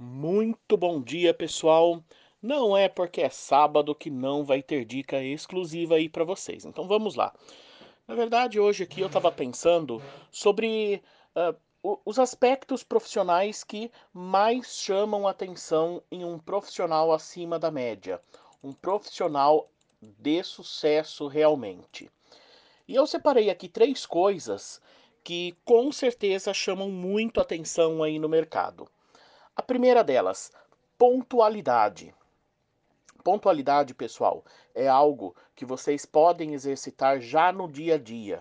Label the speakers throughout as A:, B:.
A: Muito bom dia, pessoal. Não é porque é sábado que não vai ter dica exclusiva aí para vocês. Então vamos lá. Na verdade, hoje aqui eu estava pensando sobre uh, os aspectos profissionais que mais chamam atenção em um profissional acima da média, um profissional de sucesso realmente. E eu separei aqui três coisas que com certeza chamam muito atenção aí no mercado. A primeira delas, pontualidade. Pontualidade, pessoal, é algo que vocês podem exercitar já no dia a dia.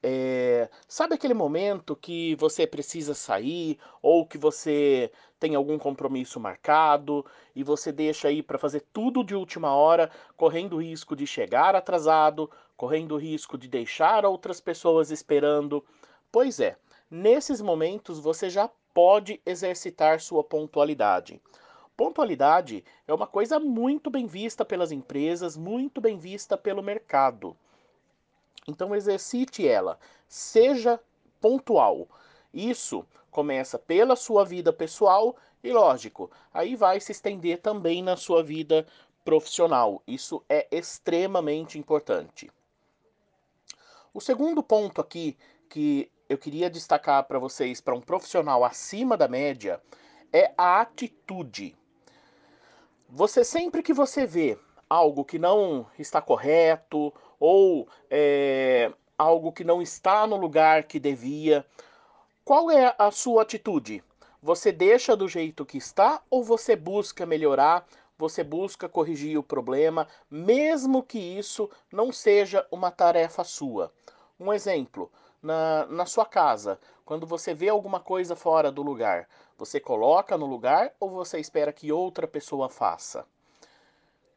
A: É, sabe aquele momento que você precisa sair ou que você tem algum compromisso marcado e você deixa aí para fazer tudo de última hora, correndo o risco de chegar atrasado, correndo o risco de deixar outras pessoas esperando? Pois é, nesses momentos você já pode exercitar sua pontualidade. Pontualidade é uma coisa muito bem vista pelas empresas, muito bem vista pelo mercado. Então exercite ela, seja pontual. Isso começa pela sua vida pessoal e, lógico, aí vai se estender também na sua vida profissional. Isso é extremamente importante. O segundo ponto aqui que eu queria destacar para vocês, para um profissional acima da média, é a atitude. Você sempre que você vê algo que não está correto ou é, algo que não está no lugar que devia, qual é a sua atitude? Você deixa do jeito que está ou você busca melhorar? Você busca corrigir o problema, mesmo que isso não seja uma tarefa sua. Um exemplo: na, na sua casa, quando você vê alguma coisa fora do lugar, você coloca no lugar ou você espera que outra pessoa faça?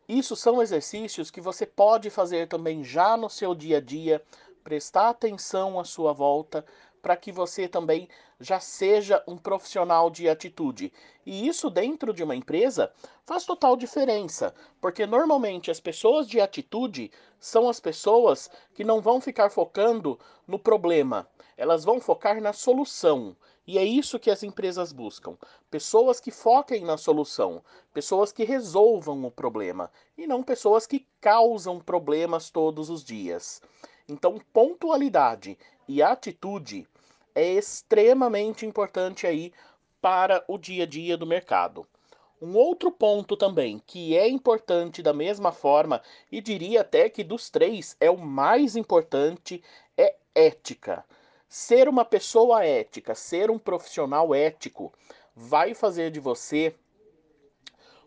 A: Isso são exercícios que você pode fazer também já no seu dia a dia, prestar atenção à sua volta, para que você também já seja um profissional de atitude. E isso dentro de uma empresa faz total diferença, porque normalmente as pessoas de atitude são as pessoas que não vão ficar focando no problema, elas vão focar na solução. E é isso que as empresas buscam: pessoas que foquem na solução, pessoas que resolvam o problema e não pessoas que causam problemas todos os dias. Então, pontualidade e atitude é extremamente importante aí para o dia a dia do mercado. Um outro ponto também que é importante da mesma forma, e diria até que dos três é o mais importante, é ética. Ser uma pessoa ética, ser um profissional ético, vai fazer de você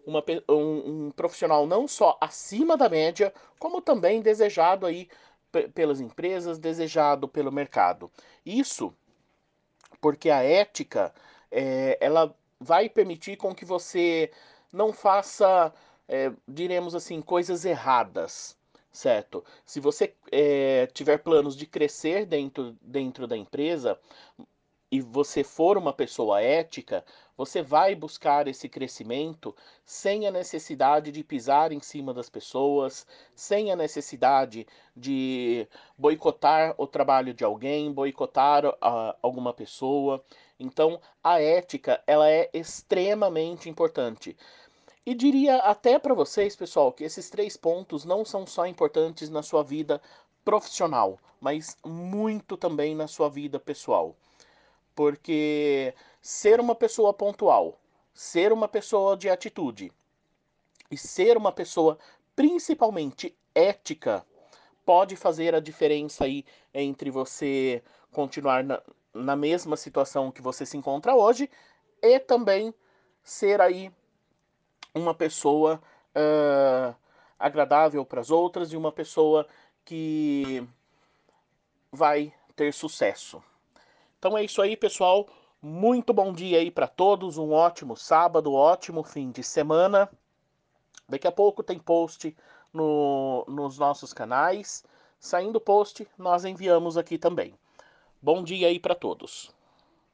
A: uma, um, um profissional não só acima da média, como também desejado aí pelas empresas, desejado pelo mercado. Isso porque a ética é, ela vai permitir com que você não faça, é, diremos assim, coisas erradas, certo? Se você é, tiver planos de crescer dentro, dentro da empresa e você for uma pessoa ética, você vai buscar esse crescimento sem a necessidade de pisar em cima das pessoas, sem a necessidade de boicotar o trabalho de alguém, boicotar uh, alguma pessoa. Então, a ética, ela é extremamente importante. E diria até para vocês, pessoal, que esses três pontos não são só importantes na sua vida profissional, mas muito também na sua vida pessoal. Porque ser uma pessoa pontual, ser uma pessoa de atitude e ser uma pessoa principalmente ética pode fazer a diferença aí entre você continuar na, na mesma situação que você se encontra hoje e também ser aí uma pessoa uh, agradável para as outras e uma pessoa que vai ter sucesso. Então é isso aí, pessoal. Muito bom dia aí para todos. Um ótimo sábado, ótimo fim de semana. Daqui a pouco tem post no, nos nossos canais. Saindo post, nós enviamos aqui também. Bom dia aí para todos.